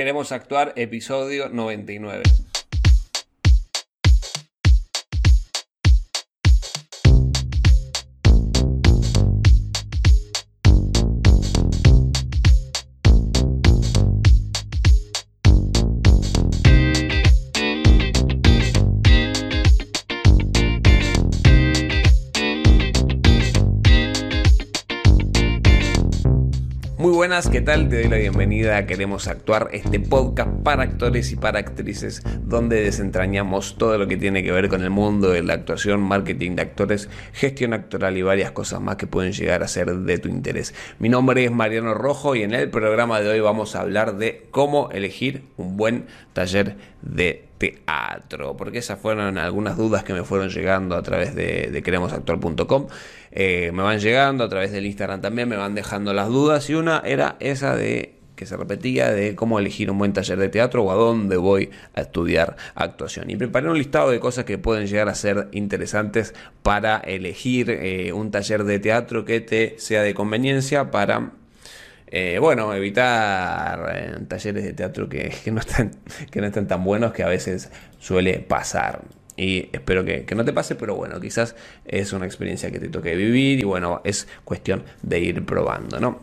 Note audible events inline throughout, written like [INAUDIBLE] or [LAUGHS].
Queremos actuar, episodio 99. ¿Qué tal? Te doy la bienvenida a Queremos Actuar, este podcast para actores y para actrices donde desentrañamos todo lo que tiene que ver con el mundo de la actuación, marketing de actores, gestión actoral y varias cosas más que pueden llegar a ser de tu interés. Mi nombre es Mariano Rojo y en el programa de hoy vamos a hablar de cómo elegir un buen taller de teatro, porque esas fueron algunas dudas que me fueron llegando a través de, queremosactuar.com. Eh, me van llegando a través del Instagram también, me van dejando las dudas y una era esa de que se repetía de cómo elegir un buen taller de teatro o a dónde voy a estudiar actuación. Y preparé un listado de cosas que pueden llegar a ser interesantes para elegir eh, un taller de teatro que te sea de conveniencia para eh, bueno, evitar eh, talleres de teatro [LAUGHS] que, no están, que no están tan buenos que a veces suele pasar. Y espero que, no te pase, pero bueno, quizás es una experiencia que te toque vivir y bueno, es cuestión de ir probando, ¿no?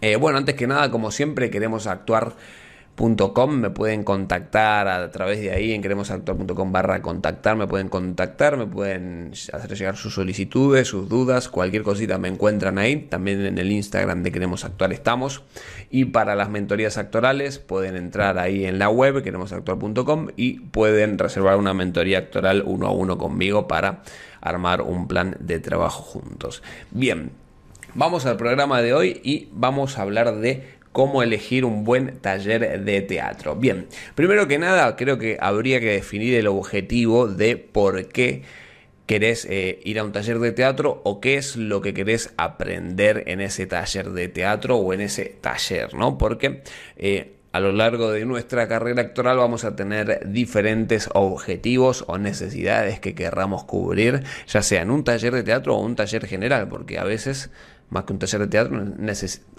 Eh, bueno, antes que nada, como siempre, queremos actuar me pueden contactar a través de ahí en queremosactuar.com barra contactar, me pueden contactar, me pueden hacer llegar sus solicitudes, sus dudas, cualquier cosita me encuentran ahí, también en el Instagram de Queremos Actuar estamos y para las mentorías actorales pueden entrar ahí en la web queremosactuar.com y pueden reservar una mentoría actoral uno a uno conmigo para armar un plan de trabajo juntos. Bien, vamos al programa de hoy y vamos a hablar de cómo elegir un buen taller de teatro. Bien, primero que nada creo que habría que definir el objetivo de por qué querés eh, ir a un taller de teatro o qué es lo que querés aprender en ese taller de teatro o en ese taller, ¿no? Porque eh, a lo largo de nuestra carrera actoral vamos a tener diferentes objetivos o necesidades que querramos cubrir, ya sea en un taller de teatro o un taller general, porque a veces más que un taller de teatro,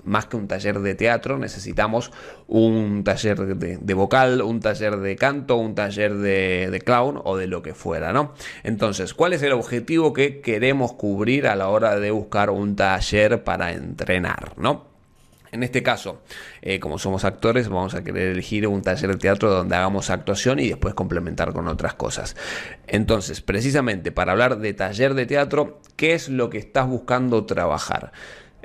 más que un taller de teatro, necesitamos un taller de, vocal, un taller de canto, un taller de, de, clown o de lo que fuera, ¿no? Entonces, ¿cuál es el objetivo que queremos cubrir a la hora de buscar un taller para entrenar, ¿no? En este caso, eh, como somos actores, vamos a querer elegir un taller de teatro donde hagamos actuación y después complementar con otras cosas. Entonces, precisamente para hablar de taller de teatro, ¿qué es lo que estás buscando trabajar?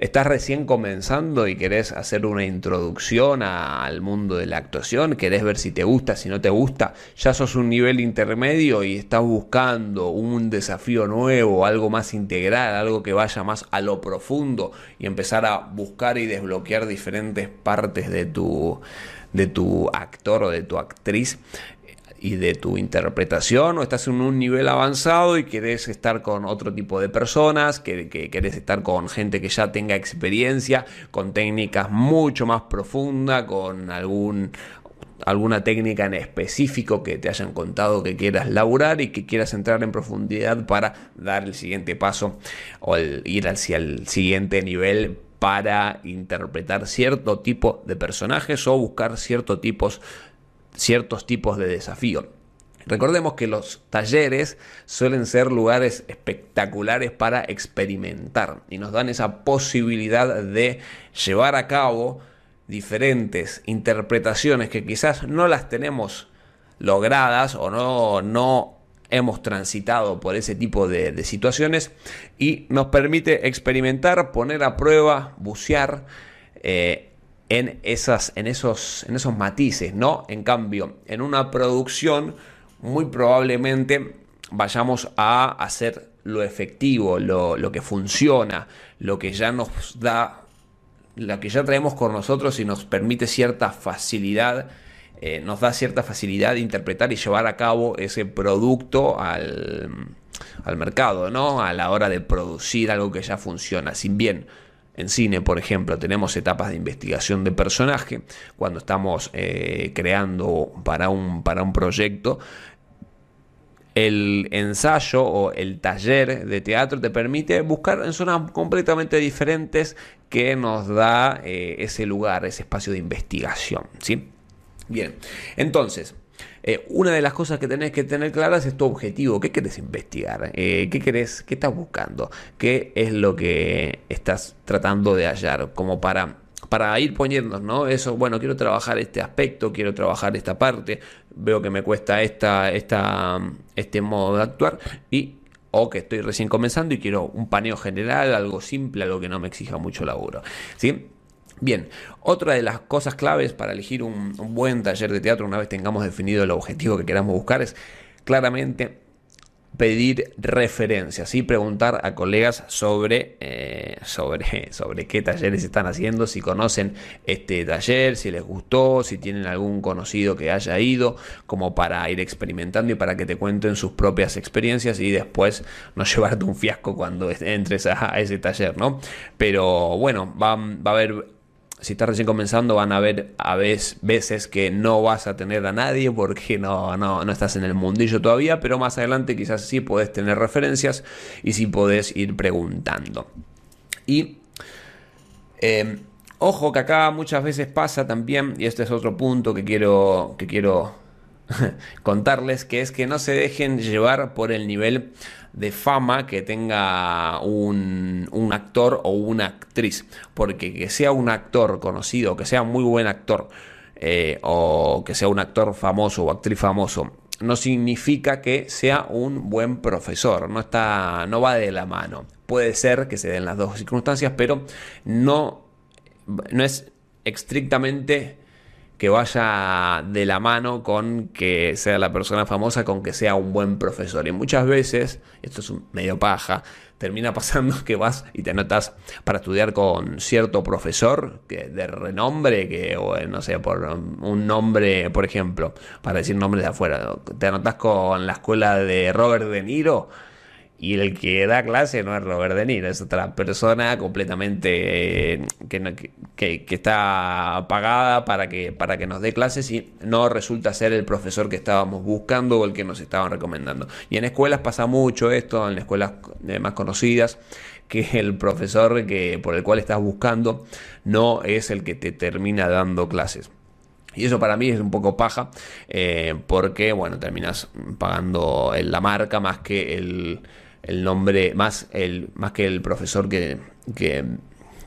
Estás recién comenzando y querés hacer una introducción al mundo de la actuación, querés ver si te gusta, si no te gusta, ya sos un nivel intermedio y estás buscando un desafío nuevo, algo más integral, algo que vaya más a lo profundo y empezar a buscar y desbloquear diferentes partes de tu de tu actor o de tu actriz, y de tu interpretación o estás en un nivel avanzado y querés estar con otro tipo de personas, que, querés estar con gente que ya tenga experiencia, con técnicas mucho más profundas, con algún alguna técnica en específico que te hayan contado que quieras laburar y que quieras entrar en profundidad para dar el siguiente paso o ir hacia el siguiente nivel para interpretar cierto tipo de personajes o buscar ciertos tipos ciertos tipos de desafío. Recordemos que los talleres suelen ser lugares espectaculares para experimentar y nos dan esa posibilidad de llevar a cabo diferentes interpretaciones que quizás no las tenemos logradas o no, no hemos transitado por ese tipo de, situaciones y nos permite experimentar, poner a prueba, bucear eh, en, esas, en, esos, en esos matices, ¿no? En cambio, en una producción muy probablemente vayamos a hacer lo efectivo, lo, que funciona, lo que ya nos da, lo que ya traemos con nosotros y nos permite cierta facilidad, eh, nos da cierta facilidad de interpretar y llevar a cabo ese producto al, al mercado, ¿no? A la hora de producir algo que ya funciona. Sin bien en cine, por ejemplo, tenemos etapas de investigación de personaje, cuando estamos eh, creando para un, para un proyecto. El ensayo o el taller de teatro te permite buscar en zonas completamente diferentes que nos da eh, ese lugar, ese espacio de investigación. ¿sí? Bien, entonces, eh, una de las cosas que tenés que tener claras es tu objetivo. ¿Qué querés investigar? Eh, ¿Qué querés? ¿Qué estás buscando? ¿Qué es lo que estás tratando de hallar? Como para, para ir poniendo, ¿no? Eso, bueno, quiero trabajar este aspecto, quiero trabajar esta parte, veo que me cuesta esta, esta, este modo de actuar y o que estoy recién comenzando y quiero un paneo general, algo simple, algo que no me exija mucho laburo. ¿Sí? Bien, otra de las cosas claves para elegir un, buen taller de teatro una vez tengamos definido el objetivo que queramos buscar es claramente pedir referencias y preguntar a colegas sobre, eh, sobre, [LAUGHS] sobre qué talleres están haciendo, si conocen este taller, si les gustó, si tienen algún conocido que haya ido, como para ir experimentando y para que te cuenten sus propias experiencias y después no [LAUGHS] llevarte un fiasco cuando entres a, ese taller, ¿no? Pero bueno, va, va a haber si estás recién comenzando, van a haber a veces que no vas a tener a nadie porque no, no, no, estás en el mundillo todavía, pero más adelante quizás sí puedes tener referencias y sí puedes ir preguntando. Y em, ojo que acá muchas veces pasa también, y este es otro punto que quiero, que quiero [LAUGHS] contarles, que es que no se dejen llevar por el nivel de fama que tenga un, actor o una actriz. Porque que sea un actor conocido, que sea muy buen actor, eh, o que sea un actor famoso o actriz famoso, no significa que sea un buen profesor. No, está, no va de la mano. Puede ser que se den las dos circunstancias, pero no, no es estrictamente que vaya de la mano con que sea la persona famosa, con que sea un buen profesor. Y muchas veces, esto es un medio paja, termina pasando [LAUGHS] que vas y te anotas para estudiar con cierto profesor que, de renombre, que, o, no sé, por un nombre, por ejemplo, para decir nombres de afuera, te anotas con la escuela de Robert De Niro y el que da clase no es Robert De Niro, es otra persona completamente eh, que, que, está pagada para que, para que nos dé clases y no resulta ser el profesor que estábamos buscando o el que nos estaban recomendando. Y en escuelas pasa mucho esto, en escuelas eh, más conocidas, que el profesor que, por el cual estás buscando no es el que te termina dando clases. Y eso para mí es un poco paja, eh, porque bueno, terminas pagando la marca más que el, el nombre, más, el, más que el profesor que, que,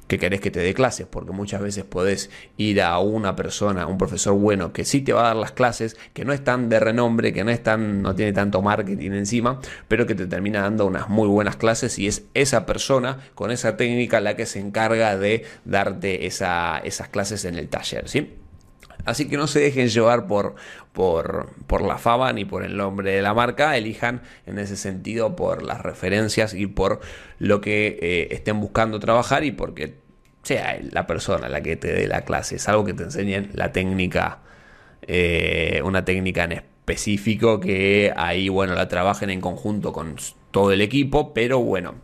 querés que te dé clases, porque muchas veces podés ir a una persona, un profesor bueno que sí te va a dar las clases, que no es tan de renombre, que no es tan, no tiene tanto marketing encima, pero que te termina dando unas muy buenas clases y es esa persona con esa técnica la que se encarga de darte esa, esas clases en el taller, ¿sí? Así que no se dejen llevar por, por, la fama ni por el nombre de la marca, elijan en ese sentido por las referencias y por lo que eh, estén buscando trabajar y porque sea la persona la que te dé la clase, es algo que te enseñen la técnica, eh, una técnica en específico que ahí, bueno, la trabajen en conjunto con todo el equipo, pero bueno,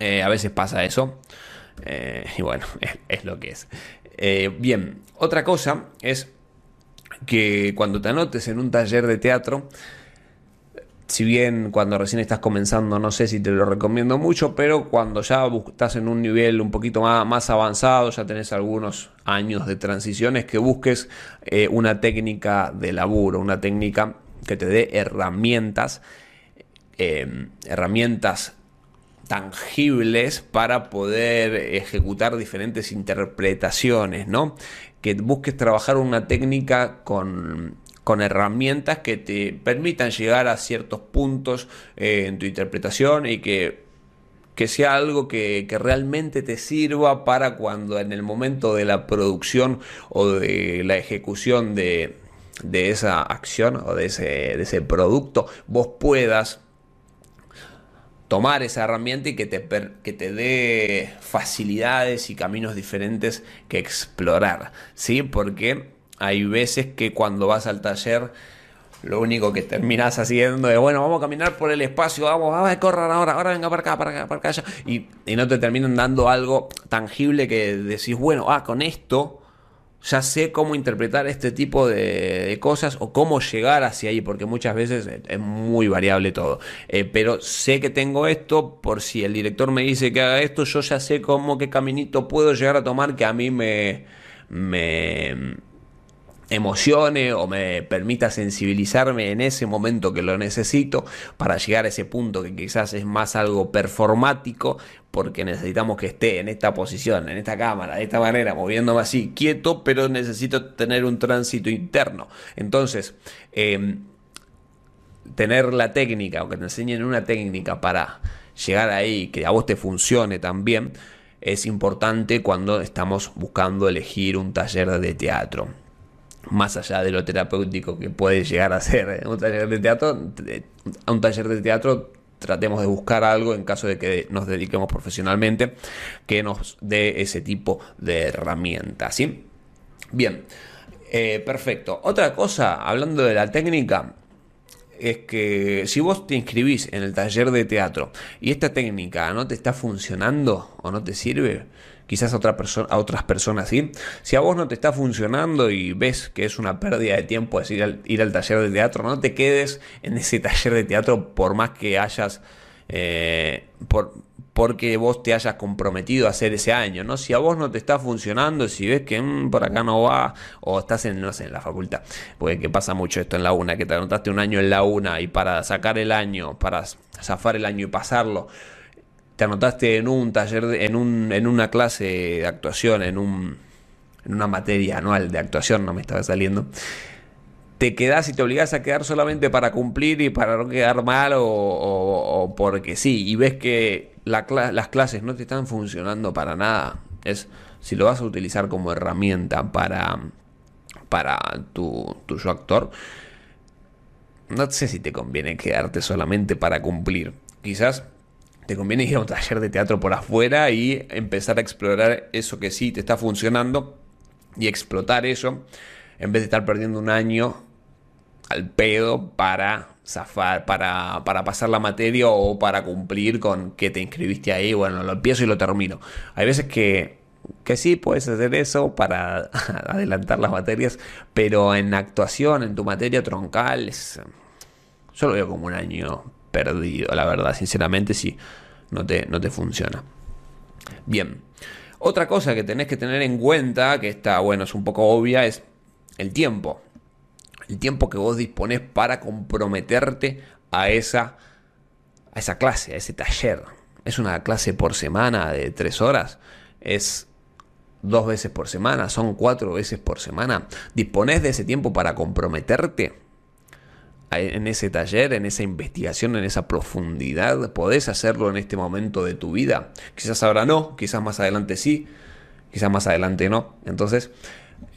eh, a veces pasa eso. y bueno, [LAUGHS] es, lo que es. Bien, otra cosa es que cuando te anotes en un taller de teatro, si bien cuando recién estás comenzando no sé si te lo recomiendo mucho, pero cuando ya estás en un nivel un poquito más, avanzado, ya tenés algunos años de transiciones, que busques eh, una técnica de laburo, una técnica que te dé herramientas, em, herramientas tangibles para poder ejecutar diferentes interpretaciones, ¿no? que busques trabajar una técnica con, herramientas que te permitan llegar a ciertos puntos eh, en tu interpretación y que, que sea algo que, realmente te sirva para cuando en el momento de la producción o de la ejecución de, de esa acción o de ese, de ese producto vos puedas tomar esa herramienta y que te, que te dé facilidades y caminos diferentes que explorar, ¿sí? Porque hay veces que cuando vas al taller lo único que terminas haciendo es, bueno, vamos a caminar por el espacio, vamos, vamos a correr ahora, ahora venga para acá, para acá, para acá, y, y no te terminan dando algo tangible que decís, bueno, ah, con esto ya sé cómo interpretar este tipo de, cosas o cómo llegar hacia ahí, porque muchas veces es muy variable todo. Eh, pero sé que tengo esto, por si el director me dice que haga esto, yo ya sé cómo, qué caminito puedo llegar a tomar que a mí me, me, emocione o me permita sensibilizarme en ese momento que lo necesito para llegar a ese punto que quizás es más algo performático porque necesitamos que esté en esta posición, en esta cámara, de esta manera, moviéndome así, quieto, pero necesito tener un tránsito interno. Entonces, em, tener la técnica o que te enseñen una técnica para llegar ahí, que a vos te funcione también, es importante cuando estamos buscando elegir un taller de teatro más allá de lo terapéutico que puede llegar a ser un taller de teatro, a un taller de teatro tratemos de buscar algo en caso de que nos dediquemos profesionalmente que nos dé ese tipo de herramientas. ¿sí? Bien, eh, perfecto. Otra cosa, hablando de la técnica, es que si vos te inscribís en el taller de teatro y esta técnica no te está funcionando o no te sirve, quizás a, otra persona, a otras personas sí. Si a vos no te está funcionando y ves que es una pérdida de tiempo ir al, ir al taller de teatro, no te quedes en ese taller de teatro por más que hayas... Eh, por, porque vos te hayas comprometido a hacer ese año, ¿no? Si a vos no te está funcionando, si ves que mm, por acá no va, o estás en, no sé, en la facultad, porque que pasa mucho esto en la UNA, que te anotaste un año en la UNA y para sacar el año, para zafar el año y pasarlo, te anotaste en un taller, en, un, en una clase de actuación, en, un, en una materia anual de actuación, no me estaba saliendo, te quedas y te obligas a quedar solamente para cumplir y para no quedar mal o, porque sí, y ves que las clases no te están funcionando para nada, es si lo vas a utilizar como herramienta para, para tu, tu actor, no sé si te conviene quedarte solamente para cumplir. Quizás te conviene ir a un taller de teatro por afuera y empezar a explorar eso que sí te está funcionando y explotar eso en vez de estar perdiendo un año al pedo para zafar, para, para pasar la materia o para cumplir con que te inscribiste ahí. Bueno, lo empiezo y lo termino. Hay veces que, que sí puedes hacer eso para [LAUGHS] adelantar las materias, pero en actuación, en tu materia troncal, yo lo veo como un año perdido, la verdad, sinceramente, si no te, no te funciona. Bien, otra cosa que tenés que tener en cuenta, que está, bueno, es un poco obvia, es el tiempo. El tiempo que vos disponés para comprometerte a esa, a esa clase, a ese taller. Es una clase por semana de tres horas. Es dos veces por semana, son cuatro veces por semana. ¿Disponés de ese tiempo para comprometerte? En ese taller, en esa investigación, en esa profundidad? ¿Podés hacerlo en este momento de tu vida? Quizás ahora no, quizás más adelante sí, quizás más adelante no. Entonces,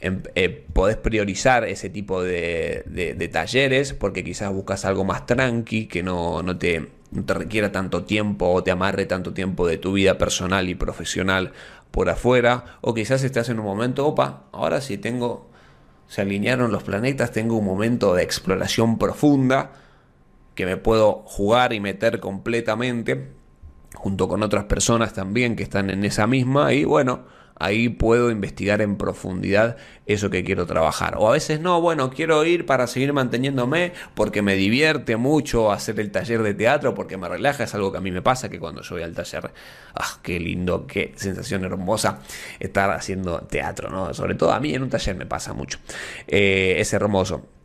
em, eh, podés priorizar ese tipo de, talleres porque quizás buscas algo más tranqui, que no, te, no te requiera tanto tiempo o te amarre tanto tiempo de tu vida personal y profesional por afuera, o quizás estás en un momento, opa, ahora sí tengo se alinearon los planetas, tengo un momento de exploración profunda que me puedo jugar y meter completamente junto con otras personas también que están en esa misma y bueno, ahí puedo investigar en profundidad eso que quiero trabajar. O a veces no, bueno, quiero ir para seguir manteniéndome porque me divierte mucho hacer el taller de teatro, porque me relaja, es algo que a mí me pasa, que cuando yo voy al taller, ah, qué lindo, qué sensación hermosa estar haciendo teatro, ¿no? Sobre todo a mí en un taller me pasa mucho. Eh, es hermoso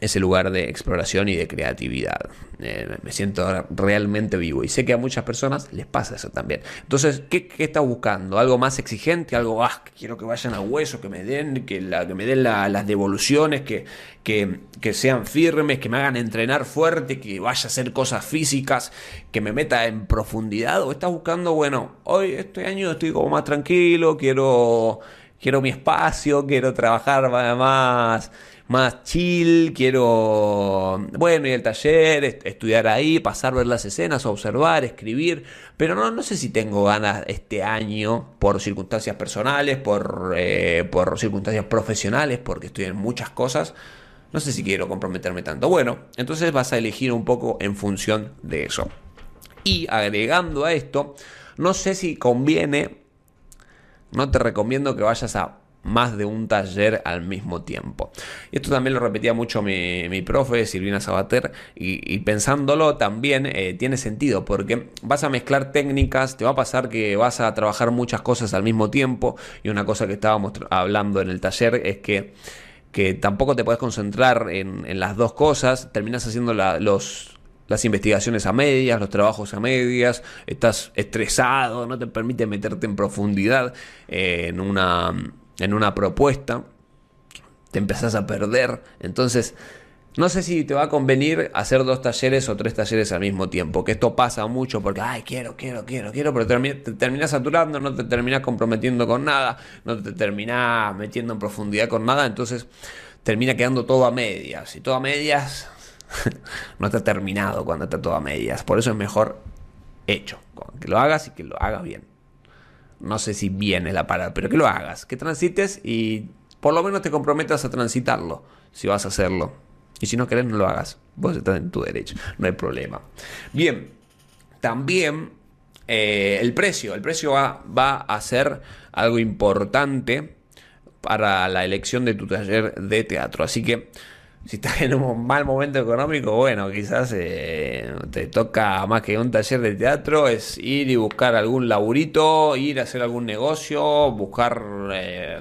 ese lugar de exploración y de creatividad. Eh, me siento realmente vivo y sé que a muchas personas les pasa eso también. Entonces, ¿qué, estás buscando? ¿Algo más exigente? ¿Algo, ah, quiero que vayan a hueso, que me den, que me den las devoluciones, que, que, que, sean firmes, que me hagan entrenar fuerte, que vaya a hacer cosas físicas, que me meta en profundidad? ¿O estás buscando, bueno, hoy, este año estoy como más tranquilo, quiero, quiero mi espacio, quiero trabajar más más chill, quiero, bueno, ir al taller, estudiar ahí, pasar, ver las escenas, observar, escribir, pero no, no sé si tengo ganas este año por circunstancias personales, por, eh, por circunstancias profesionales, porque estoy en muchas cosas. No sé si quiero comprometerme tanto. Bueno, entonces vas a elegir un poco en función de eso. Y agregando a esto, no sé si conviene, no te recomiendo que vayas a más de un taller al mismo tiempo. Y esto también lo repetía mucho mi, mi profe, Silvina Sabater, y, pensándolo también eh, tiene sentido, porque vas a mezclar técnicas, te va a pasar que vas a trabajar muchas cosas al mismo tiempo, y una cosa que estábamos hablando en el taller es que que tampoco te puedes concentrar en, las dos cosas, terminas haciendo los, las investigaciones a medias, los trabajos a medias, estás estresado, no te permite meterte en profundidad eh, en, una, en una propuesta, te empezás a perder, entonces no sé si te va a convenir hacer dos talleres o tres talleres al mismo tiempo, que esto pasa mucho porque, ay, quiero, quiero, quiero, quiero, pero te terminas saturando, no te terminas comprometiendo con nada, no te terminas metiendo en profundidad con nada, entonces termina quedando todo a medias. Y todo a medias [LAUGHS] no está terminado cuando está todo a medias. Por eso es mejor hecho, que lo hagas y que lo hagas bien. No sé si bien es la palabra, pero que lo hagas, que transites y por lo menos te comprometas a transitarlo, si vas a hacerlo. Y si no querés, no lo hagas. Vos estás en tu derecho, no hay problema. Bien, también eh, el precio. El precio va, va, a ser algo importante para la elección de tu taller de teatro. Así que si estás en un mal momento económico, bueno, quizás eh, te toca más que un taller de teatro, es ir y buscar algún laburito, ir a hacer algún negocio, buscar... Eh,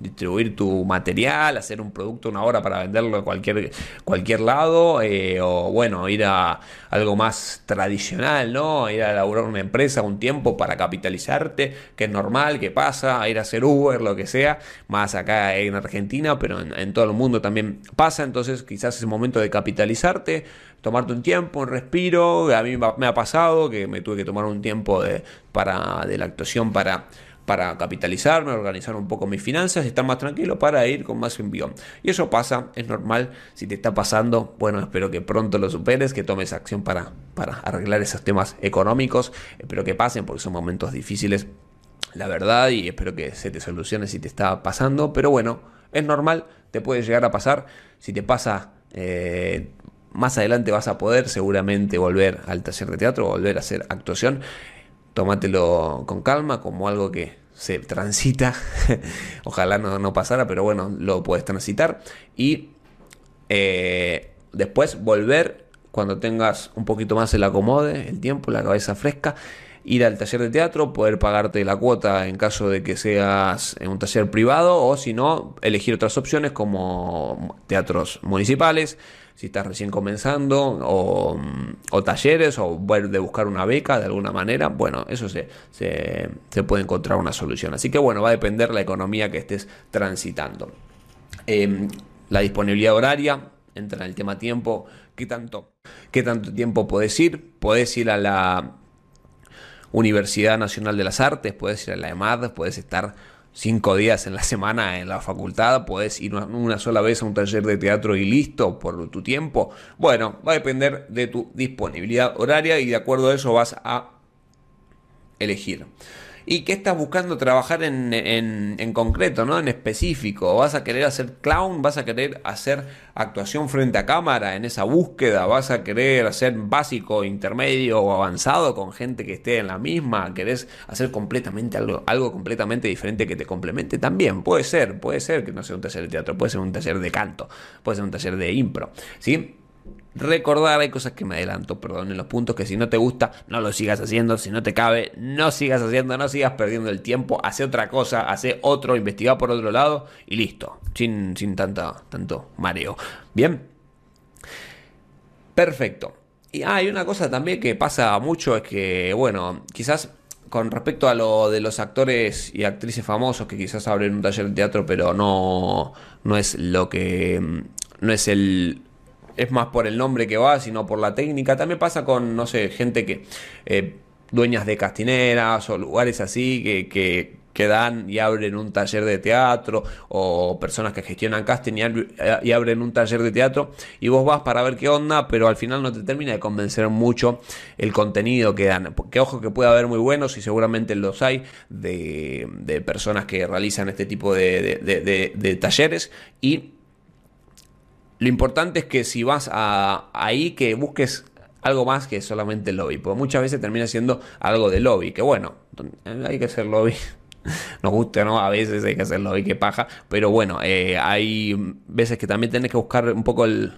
distribuir tu material, hacer un producto, una hora para venderlo a cualquier, cualquier lado, eh, o bueno, ir a algo más tradicional, ¿no? Ir a laburar una empresa un tiempo para capitalizarte, que es normal, que pasa, ir a hacer Uber, lo que sea, más acá en Argentina, pero en, todo el mundo también pasa, entonces quizás es el momento de capitalizarte, tomarte un tiempo, un respiro, a mí me ha pasado que me tuve que tomar un tiempo de, para, de la actuación para para capitalizarme, organizar un poco mis finanzas, estar más tranquilo para ir con más envión. Y eso pasa, es normal, si te está pasando, bueno, espero que pronto lo superes, que tomes acción para, para arreglar esos temas económicos, espero que pasen porque son momentos difíciles, la verdad, y espero que se te solucione si te está pasando, pero bueno, es normal, te puede llegar a pasar, si te pasa... Eh, más adelante vas a poder seguramente volver al taller de teatro, volver a hacer actuación. Tómatelo con calma, como algo que, se transita. [LAUGHS] Ojalá no, pasara, pero bueno, lo puedes transitar. Y eh, después volver cuando tengas un poquito más el acomode, el tiempo, la cabeza fresca. Ir al taller de teatro, poder pagarte la cuota en caso de que seas en un taller privado o si no, elegir otras opciones como teatros municipales, si estás recién comenzando, o, talleres, o de buscar una beca de alguna manera, bueno, eso se, se, puede encontrar una solución. Así que bueno, va a depender la economía que estés transitando. Em, la disponibilidad horaria, entra en el tema tiempo, ¿qué tanto, qué tanto tiempo puedes ir? Puedes ir a la Universidad Nacional de las Artes, puedes ir a la EMAD, puedes estar cinco días en la semana en la facultad, puedes ir una sola vez a un taller de teatro y listo por tu tiempo. Bueno, va a depender de tu disponibilidad horaria y de acuerdo a eso vas a elegir y qué estás buscando trabajar en, en, concreto, ¿no? En específico. ¿Vas a querer hacer clown? ¿Vas a querer hacer actuación frente a cámara en esa búsqueda? ¿Vas a querer hacer básico, intermedio o avanzado con gente que esté en la misma? ¿Querés hacer completamente algo, algo completamente diferente que te complemente? También puede ser, puede ser que no sea un taller de teatro, puede ser un taller de canto, puede ser un taller de impro, ¿sí? Recordar, hay cosas que me adelanto, perdón, en los puntos que si no te gusta, no lo sigas haciendo, si no te cabe, no sigas haciendo, no sigas perdiendo el tiempo, hace otra cosa, hace otro, investiga por otro lado y listo, sin, sin tanta, tanto mareo. Bien, perfecto. Y hay una cosa también que pasa mucho, es que, bueno, quizás con respecto a lo de los actores y actrices famosos que quizás abren un taller de teatro, pero no, no es lo que, no es el es más por el nombre que va, sino por la técnica. También pasa con, no sé, gente que... Eh, dueñas de castineras o lugares así que, que, dan y abren un taller de teatro o personas que gestionan casting y, abren un taller de teatro y vos vas para ver qué onda, pero al final no te termina de convencer mucho el contenido que dan. Que ojo que puede haber muy buenos y seguramente los hay de, de personas que realizan este tipo de, de, de talleres y lo importante es que si vas a, ahí, que busques algo más que solamente el lobby. Porque muchas veces termina siendo algo de lobby. Que bueno, hay que hacer lobby. [LAUGHS] Nos gusta, ¿no? A veces hay que hacer lobby, que paja. Pero bueno, eh, hay veces que también tenés que buscar un poco el,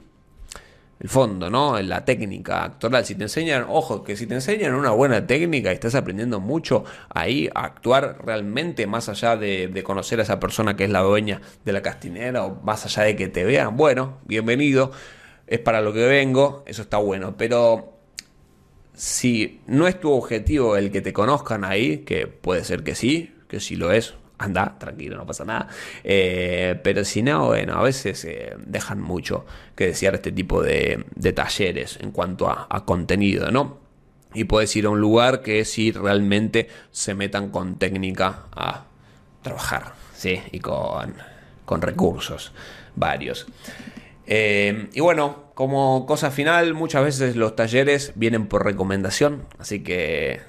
el fondo, ¿no? La técnica actoral. Si te enseñan, ojo, que si te enseñan una buena técnica y estás aprendiendo mucho ahí a actuar realmente más allá de, de, conocer a esa persona que es la dueña de la castinera o más allá de que te vean, bueno, bienvenido, es para lo que vengo, eso está bueno, pero si no es tu objetivo el que te conozcan ahí, que puede ser que sí, que sí lo es, anda, tranquilo, no pasa nada. Eh, pero si no, bueno, a veces eh, dejan mucho que desear este tipo de, talleres en cuanto a, contenido, ¿no? Y puedes ir a un lugar que si realmente se metan con técnica a trabajar, ¿sí? Y con, con recursos varios. Eh, y bueno, como cosa final, muchas veces los talleres vienen por recomendación, así que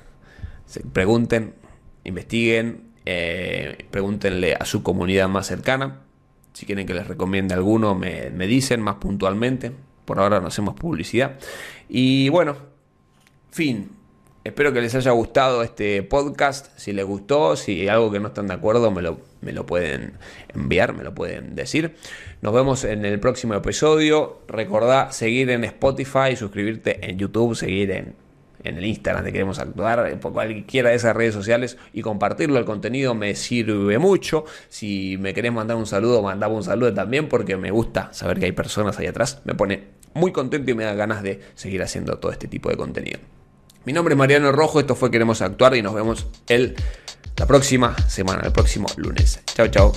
se pregunten, investiguen, eh, pregúntenle a su comunidad más cercana. Si quieren que les recomiende alguno, me, dicen más puntualmente. Por ahora no hacemos publicidad. Y bueno, fin. Espero que les haya gustado este podcast. Si les gustó, si hay algo que no están de acuerdo, me lo, me lo pueden enviar, me lo pueden decir. Nos vemos en el próximo episodio. Recordá seguir en Spotify, suscribirte en YouTube, seguir en en el Instagram de Queremos Actuar, por cualquiera de esas redes sociales y compartirlo. El contenido me sirve mucho. Si me querés mandar un saludo, mandame un saludo también porque me gusta saber que hay personas ahí atrás. Me pone muy contento y me da ganas de seguir haciendo todo este tipo de contenido. Mi nombre es Mariano Rojo, esto fue Queremos Actuar y nos vemos el, la próxima semana, el próximo lunes. Chao, chao.